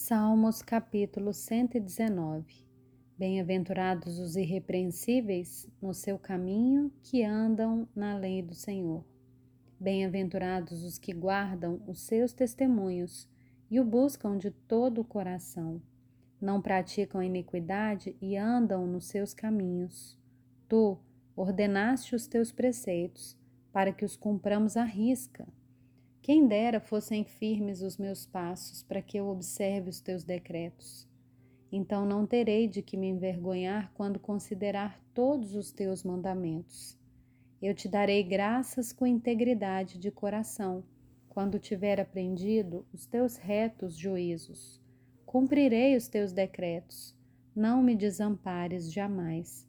Salmos capítulo 119 Bem-aventurados os irrepreensíveis no seu caminho que andam na lei do Senhor. Bem-aventurados os que guardam os seus testemunhos e o buscam de todo o coração. Não praticam iniquidade e andam nos seus caminhos. Tu ordenaste os teus preceitos para que os cumpramos à risca. Quem dera fossem firmes os meus passos para que eu observe os teus decretos. Então não terei de que me envergonhar quando considerar todos os teus mandamentos. Eu te darei graças com integridade de coração, quando tiver aprendido os teus retos juízos. Cumprirei os teus decretos, não me desampares jamais.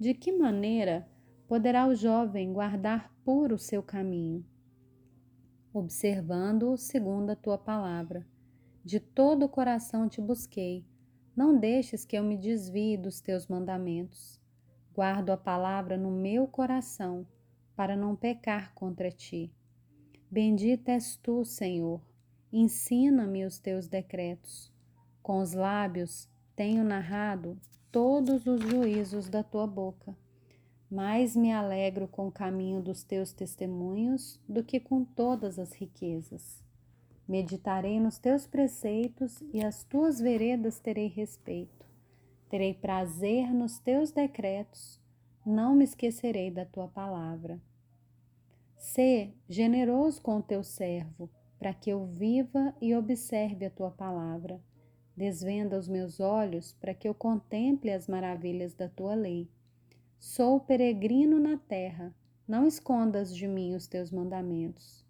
De que maneira poderá o jovem guardar puro o seu caminho? Observando-o segundo a tua palavra. De todo o coração te busquei. Não deixes que eu me desvie dos teus mandamentos. Guardo a palavra no meu coração, para não pecar contra ti. Bendita és tu, Senhor. Ensina-me os teus decretos. Com os lábios tenho narrado todos os juízos da tua boca mais me alegro com o caminho dos teus testemunhos do que com todas as riquezas. Meditarei nos teus preceitos e as tuas veredas terei respeito. Terei prazer nos teus decretos, não me esquecerei da tua palavra. Sê generoso com o teu servo, para que eu viva e observe a tua palavra. Desvenda os meus olhos para que eu contemple as maravilhas da tua lei. Sou peregrino na terra, não escondas de mim os teus mandamentos.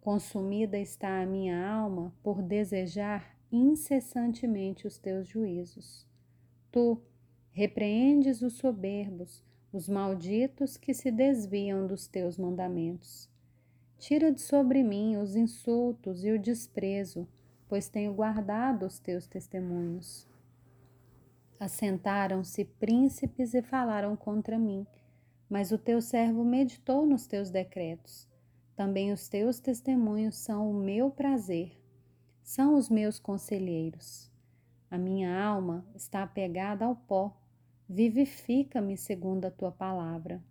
Consumida está a minha alma por desejar incessantemente os teus juízos. Tu repreendes os soberbos, os malditos que se desviam dos teus mandamentos. Tira de sobre mim os insultos e o desprezo, pois tenho guardado os teus testemunhos. Assentaram-se príncipes e falaram contra mim, mas o teu servo meditou nos teus decretos. Também os teus testemunhos são o meu prazer, são os meus conselheiros. A minha alma está apegada ao pó, vivifica-me segundo a tua palavra.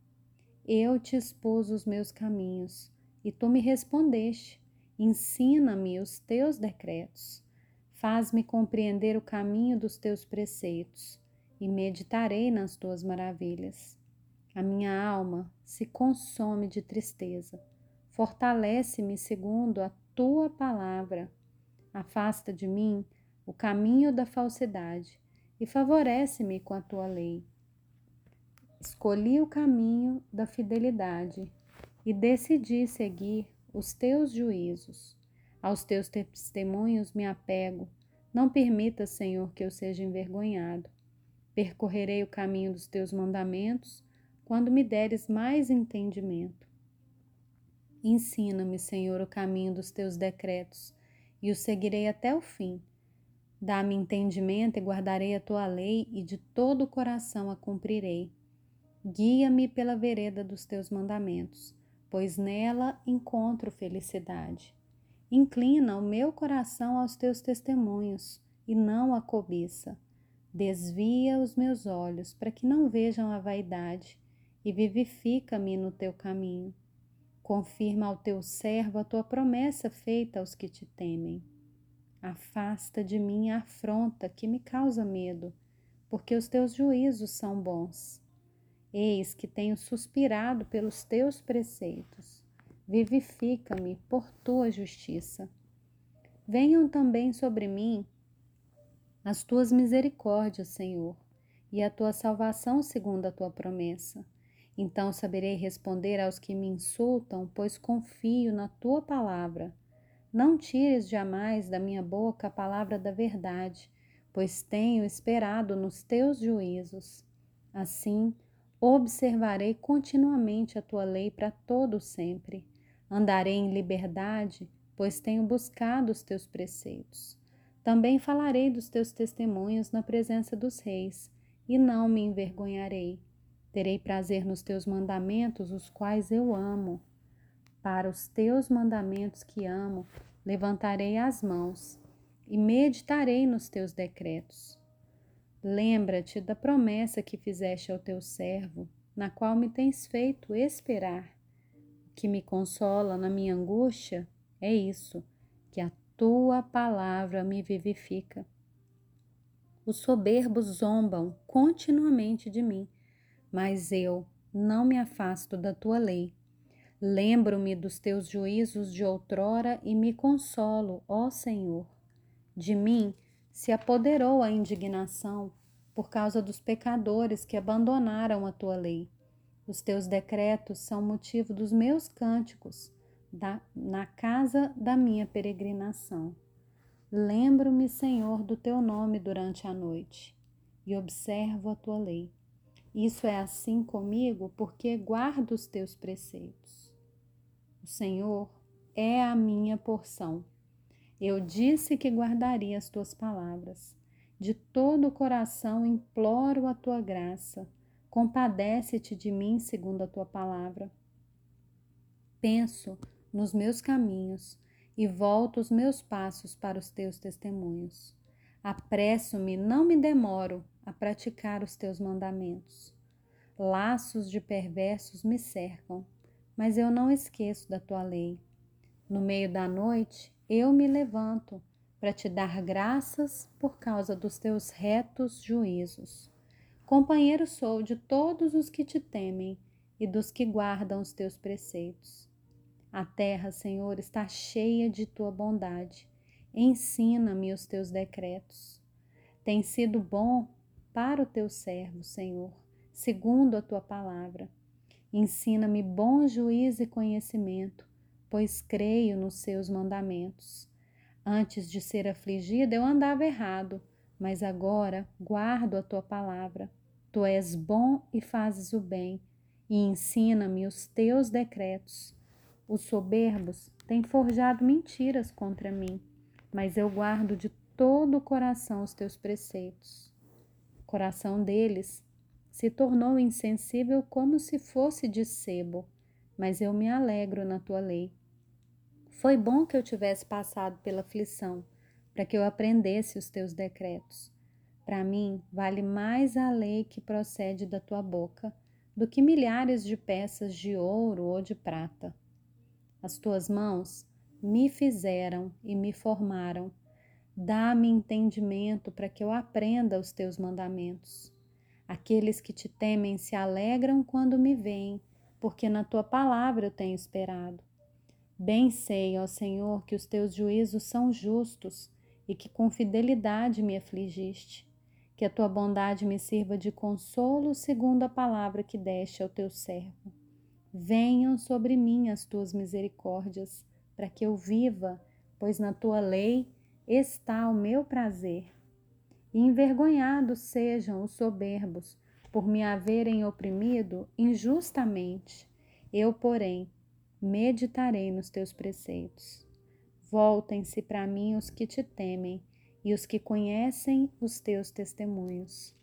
Eu te expus os meus caminhos, e tu me respondeste. Ensina-me os teus decretos. Faz-me compreender o caminho dos teus preceitos e meditarei nas tuas maravilhas. A minha alma se consome de tristeza. Fortalece-me segundo a tua palavra. Afasta de mim o caminho da falsidade e favorece-me com a tua lei. Escolhi o caminho da fidelidade e decidi seguir os teus juízos. Aos teus testemunhos me apego. Não permita, Senhor, que eu seja envergonhado. Percorrerei o caminho dos teus mandamentos quando me deres mais entendimento. Ensina-me, Senhor, o caminho dos teus decretos e o seguirei até o fim. Dá-me entendimento e guardarei a tua lei e de todo o coração a cumprirei. Guia-me pela vereda dos teus mandamentos, pois nela encontro felicidade. Inclina o meu coração aos teus testemunhos e não à cobiça. Desvia os meus olhos para que não vejam a vaidade e vivifica-me no teu caminho. Confirma ao teu servo a tua promessa feita aos que te temem. Afasta de mim a afronta que me causa medo, porque os teus juízos são bons. Eis que tenho suspirado pelos teus preceitos vivifica-me por tua justiça. Venham também sobre mim as tuas misericórdias, Senhor, e a tua salvação segundo a tua promessa. Então saberei responder aos que me insultam, pois confio na tua palavra. Não tires jamais da minha boca a palavra da verdade, pois tenho esperado nos teus juízos. Assim, observarei continuamente a tua lei para todo sempre. Andarei em liberdade, pois tenho buscado os teus preceitos. Também falarei dos teus testemunhos na presença dos reis, e não me envergonharei. Terei prazer nos teus mandamentos, os quais eu amo. Para os teus mandamentos que amo, levantarei as mãos. e meditarei nos teus decretos. Lembra-te da promessa que fizeste ao teu servo, na qual me tens feito esperar. Que me consola na minha angústia é isso, que a tua palavra me vivifica. Os soberbos zombam continuamente de mim, mas eu não me afasto da tua lei. Lembro-me dos teus juízos de outrora e me consolo, ó Senhor. De mim se apoderou a indignação por causa dos pecadores que abandonaram a tua lei. Os teus decretos são motivo dos meus cânticos da, na casa da minha peregrinação. Lembro-me, Senhor, do teu nome durante a noite e observo a tua lei. Isso é assim comigo porque guardo os teus preceitos. O Senhor é a minha porção eu disse que guardaria as tuas palavras. De todo o coração imploro a tua graça. Compadece-te de mim segundo a tua palavra. Penso nos meus caminhos e volto os meus passos para os teus testemunhos. Apresso-me, não me demoro a praticar os teus mandamentos. Laços de perversos me cercam, mas eu não esqueço da tua lei. No meio da noite, eu me levanto para te dar graças por causa dos teus retos juízos. Companheiro sou de todos os que te temem e dos que guardam os teus preceitos. A terra, Senhor, está cheia de tua bondade. Ensina-me os teus decretos. Tem sido bom para o teu servo, Senhor, segundo a tua palavra. Ensina-me bom juízo e conhecimento pois creio nos seus mandamentos. Antes de ser afligida, eu andava errado, mas agora guardo a tua palavra. Tu és bom e fazes o bem, e ensina-me os teus decretos. Os soberbos têm forjado mentiras contra mim, mas eu guardo de todo o coração os teus preceitos. O coração deles se tornou insensível como se fosse de sebo, mas eu me alegro na tua lei. Foi bom que eu tivesse passado pela aflição, para que eu aprendesse os teus decretos. Para mim, vale mais a lei que procede da tua boca do que milhares de peças de ouro ou de prata. As tuas mãos me fizeram e me formaram. Dá-me entendimento para que eu aprenda os teus mandamentos. Aqueles que te temem se alegram quando me veem, porque na tua palavra eu tenho esperado. Bem sei, ó Senhor, que os teus juízos são justos e que com fidelidade me afligiste. Que a tua bondade me sirva de consolo segundo a palavra que deste ao teu servo. Venham sobre mim as tuas misericórdias, para que eu viva, pois na tua lei está o meu prazer. E envergonhados sejam os soberbos, por me haverem oprimido injustamente. Eu, porém, meditarei nos teus preceitos. Voltem-se para mim os que te temem e os que conhecem os teus testemunhos.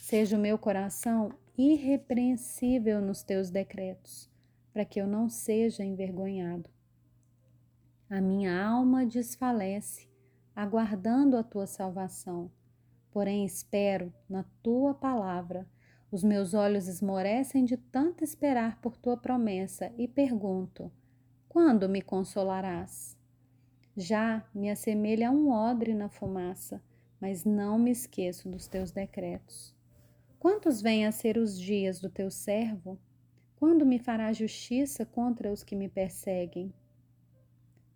Seja o meu coração irrepreensível nos teus decretos, para que eu não seja envergonhado. A minha alma desfalece, aguardando a tua salvação, porém espero na tua palavra os meus olhos esmorecem de tanto esperar por tua promessa e pergunto: quando me consolarás? Já me assemelha a um odre na fumaça, mas não me esqueço dos teus decretos. Quantos vêm a ser os dias do teu servo? Quando me fará justiça contra os que me perseguem?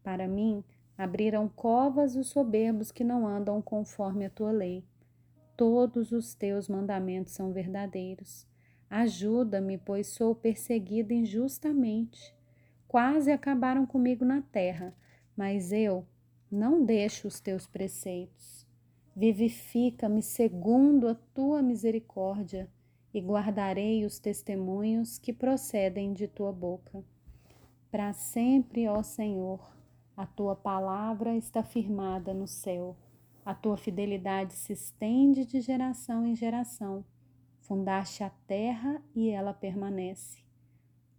Para mim, abriram covas os soberbos que não andam conforme a tua lei todos os teus mandamentos são verdadeiros. Ajuda-me, pois sou perseguida injustamente. Quase acabaram comigo na terra, mas eu não deixo os teus preceitos. Vivifica-me segundo a tua misericórdia e guardarei os testemunhos que procedem de tua boca. Para sempre, ó Senhor, a tua palavra está firmada no céu. A tua fidelidade se estende de geração em geração. Fundaste a terra e ela permanece.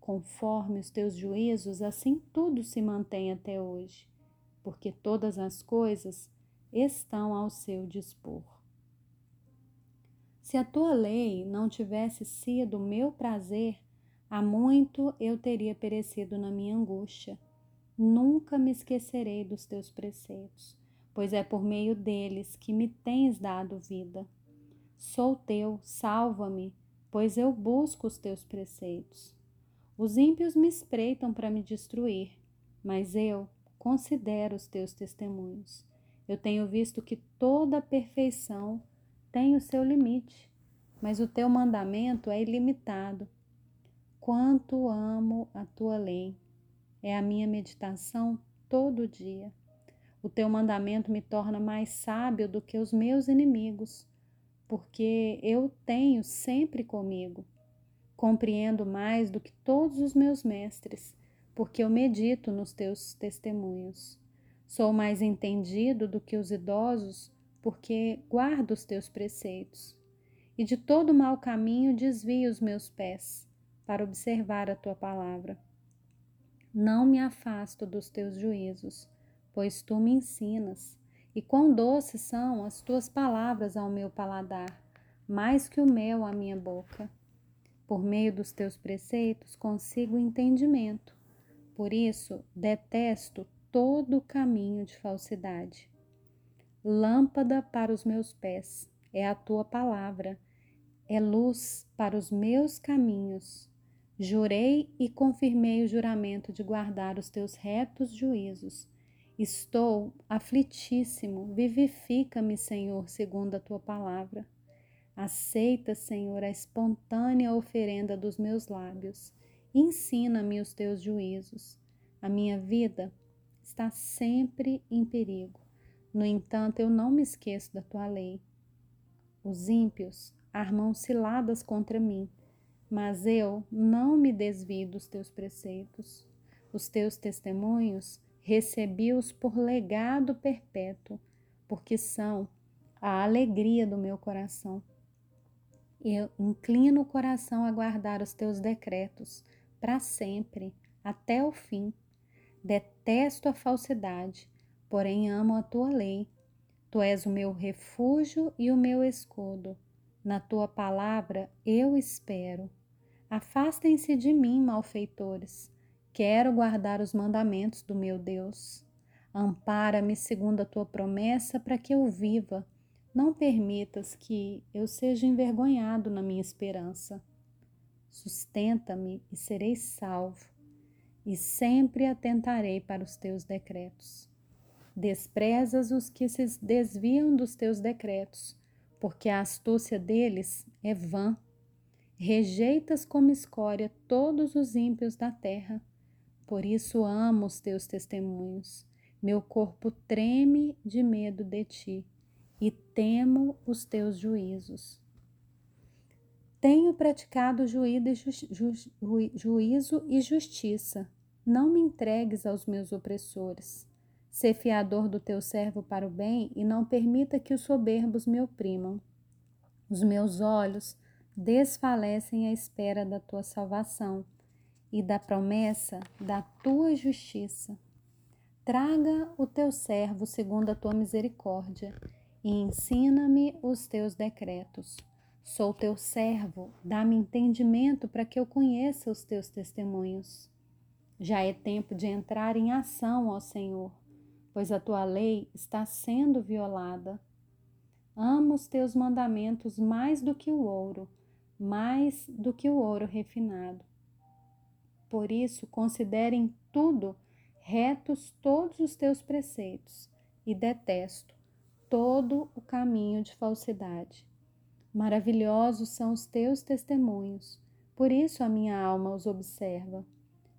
Conforme os teus juízos, assim tudo se mantém até hoje, porque todas as coisas estão ao seu dispor. Se a tua lei não tivesse sido meu prazer, há muito eu teria perecido na minha angústia. Nunca me esquecerei dos teus preceitos, pois é por meio deles que me tens dado vida. Sou teu, salva-me, pois eu busco os teus preceitos. Os ímpios me espreitam para me destruir, mas eu considero os teus testemunhos. Eu tenho visto que toda perfeição tem o seu limite, mas o teu mandamento é ilimitado. Quanto amo a tua lei, é a minha meditação todo dia. O teu mandamento me torna mais sábio do que os meus inimigos, porque eu tenho sempre comigo. Compreendo mais do que todos os meus mestres, porque eu medito nos teus testemunhos. Sou mais entendido do que os idosos, porque guardo os teus preceitos, e de todo mau caminho desvio os meus pés, para observar a tua palavra. Não me afasto dos teus juízos, pois tu me ensinas, e quão doces são as tuas palavras ao meu paladar, mais que o mel à minha boca. Por meio dos teus preceitos consigo entendimento, por isso detesto todo o caminho de falsidade. Lâmpada para os meus pés é a tua palavra, é luz para os meus caminhos. Jurei e confirmei o juramento de guardar os teus retos juízos. Estou aflitíssimo, vivifica-me, Senhor, segundo a tua palavra. Aceita, Senhor, a espontânea oferenda dos meus lábios. Ensina-me os teus juízos. A minha vida está sempre em perigo. No entanto, eu não me esqueço da tua lei. Os ímpios armam ciladas contra mim, mas eu não me desvio dos teus preceitos. Os teus testemunhos recebi-os por legado perpétuo, porque são a alegria do meu coração. Eu inclino o coração a guardar os teus decretos para sempre, até o fim. Detesto a falsidade porém amo a tua lei. Tu és o meu refúgio e o meu escudo. Na tua palavra eu espero. Afastem-se de mim, malfeitores. Quero guardar os mandamentos do meu Deus. Ampara-me segundo a tua promessa para que eu viva. Não permitas que eu seja envergonhado na minha esperança. Sustenta-me e serei salvo, e sempre atentarei para os teus decretos. Desprezas os que se desviam dos teus decretos, porque a astúcia deles é vã. Rejeitas como escória todos os ímpios da terra. Por isso amo os teus testemunhos. Meu corpo treme de medo de ti e temo os teus juízos. Tenho praticado juízo e justiça. Não me entregues aos meus opressores. Sê fiador do teu servo para o bem e não permita que os soberbos me oprimam. Os meus olhos desfalecem à espera da tua salvação e da promessa da tua justiça. Traga o teu servo segundo a tua misericórdia e ensina-me os teus decretos. Sou teu servo, dá-me entendimento para que eu conheça os teus testemunhos. Já é tempo de entrar em ação, ó Senhor pois a tua lei está sendo violada. Amo os teus mandamentos mais do que o ouro, mais do que o ouro refinado. Por isso, considerem tudo retos todos os teus preceitos e detesto todo o caminho de falsidade. Maravilhosos são os teus testemunhos, por isso a minha alma os observa.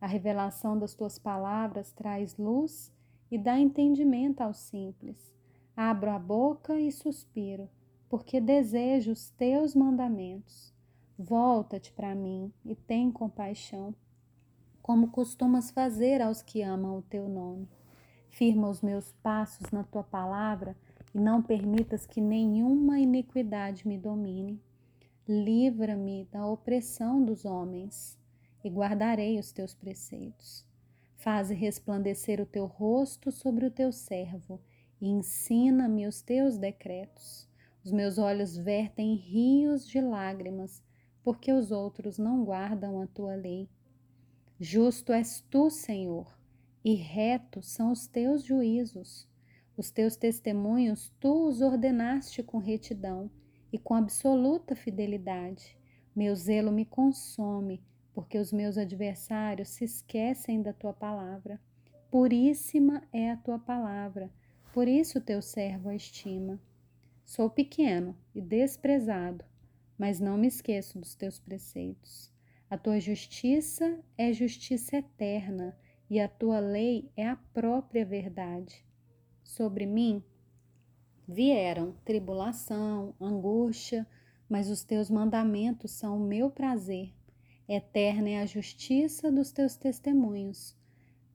A revelação das tuas palavras traz luz e dá entendimento aos simples. Abro a boca e suspiro, porque desejo os teus mandamentos. Volta-te para mim e tem compaixão, como costumas fazer aos que amam o teu nome. Firma os meus passos na tua palavra e não permitas que nenhuma iniquidade me domine. Livra-me da opressão dos homens e guardarei os teus preceitos. Faze resplandecer o teu rosto sobre o teu servo e ensina-me os teus decretos. Os meus olhos vertem rios de lágrimas, porque os outros não guardam a tua lei. Justo és tu, Senhor, e retos são os teus juízos. Os teus testemunhos tu os ordenaste com retidão e com absoluta fidelidade. Meu zelo me consome, porque os meus adversários se esquecem da tua palavra. Puríssima é a tua palavra, por isso teu servo a estima. Sou pequeno e desprezado, mas não me esqueço dos teus preceitos. A tua justiça é justiça eterna e a tua lei é a própria verdade. Sobre mim vieram tribulação, angústia, mas os teus mandamentos são o meu prazer. Eterna é a justiça dos teus testemunhos.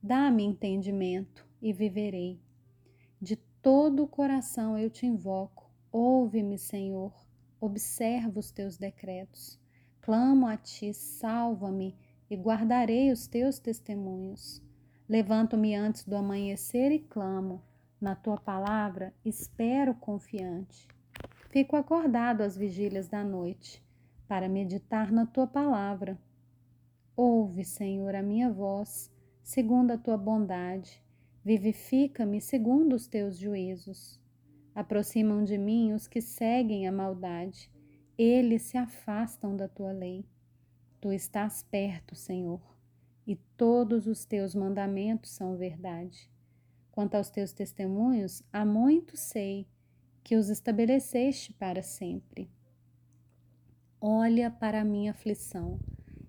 Dá-me entendimento e viverei. De todo o coração eu te invoco. Ouve-me, Senhor. Observa os teus decretos. Clamo a ti, salva-me e guardarei os teus testemunhos. Levanto-me antes do amanhecer e clamo. Na tua palavra espero confiante. Fico acordado às vigílias da noite para meditar na tua palavra. Ouve, Senhor, a minha voz, segundo a tua bondade. Vivifica-me segundo os teus juízos. Aproximam de mim os que seguem a maldade. Eles se afastam da tua lei. Tu estás perto, Senhor, e todos os teus mandamentos são verdade. Quanto aos teus testemunhos, há muito sei que os estabeleceste para sempre. Olha para a minha aflição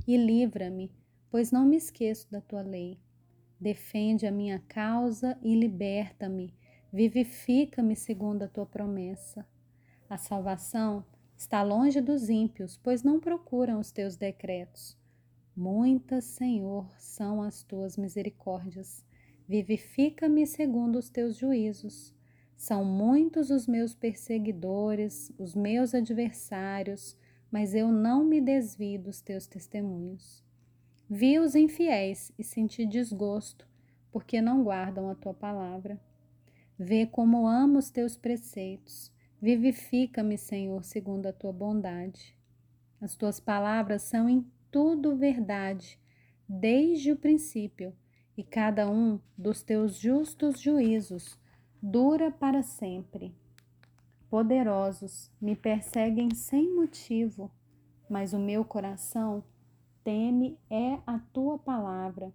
e livra-me, pois não me esqueço da tua lei. Defende a minha causa e liberta-me, vivifica-me segundo a tua promessa. A salvação está longe dos ímpios, pois não procuram os teus decretos. Muitas, Senhor, são as tuas misericórdias. Vivifica-me segundo os teus juízos. São muitos os meus perseguidores, os meus adversários, mas eu não me desvio dos teus testemunhos. Vi os infiéis e senti desgosto, porque não guardam a tua palavra. Vê como amo os teus preceitos. Vivifica-me, Senhor, segundo a tua bondade. As tuas palavras são em tudo verdade, desde o princípio, e cada um dos teus justos juízos dura para sempre. Poderosos me perseguem sem motivo, mas o meu coração teme é a tua palavra.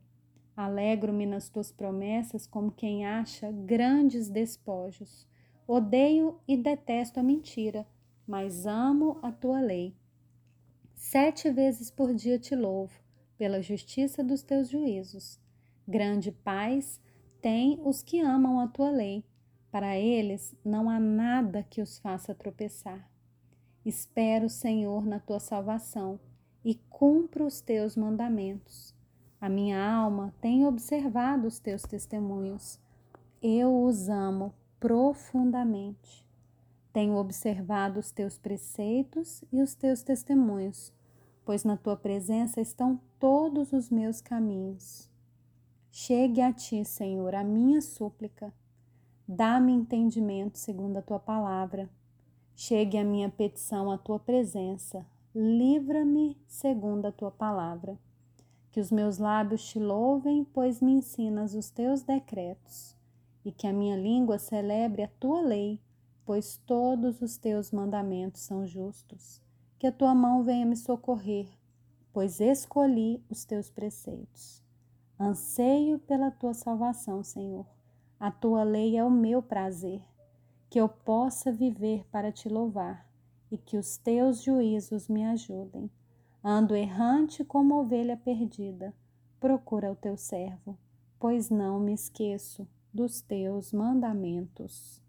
Alegro-me nas tuas promessas como quem acha grandes despojos. Odeio e detesto a mentira, mas amo a tua lei. Sete vezes por dia te louvo, pela justiça dos teus juízos. Grande paz tem os que amam a tua lei para eles não há nada que os faça tropeçar. Espero, Senhor, na tua salvação e cumpro os teus mandamentos. A minha alma tem observado os teus testemunhos. Eu os amo profundamente. Tenho observado os teus preceitos e os teus testemunhos, pois na tua presença estão todos os meus caminhos. Chegue a ti, Senhor, a minha súplica Dá-me entendimento segundo a tua palavra. Chegue a minha petição à tua presença. Livra-me segundo a tua palavra. Que os meus lábios te louvem, pois me ensinas os teus decretos. E que a minha língua celebre a tua lei, pois todos os teus mandamentos são justos. Que a tua mão venha me socorrer, pois escolhi os teus preceitos. Anseio pela tua salvação, Senhor a tua lei é o meu prazer, que eu possa viver para te louvar e que os teus juízos me ajudem. Ando errante como ovelha perdida, procura o teu servo, pois não me esqueço dos teus mandamentos.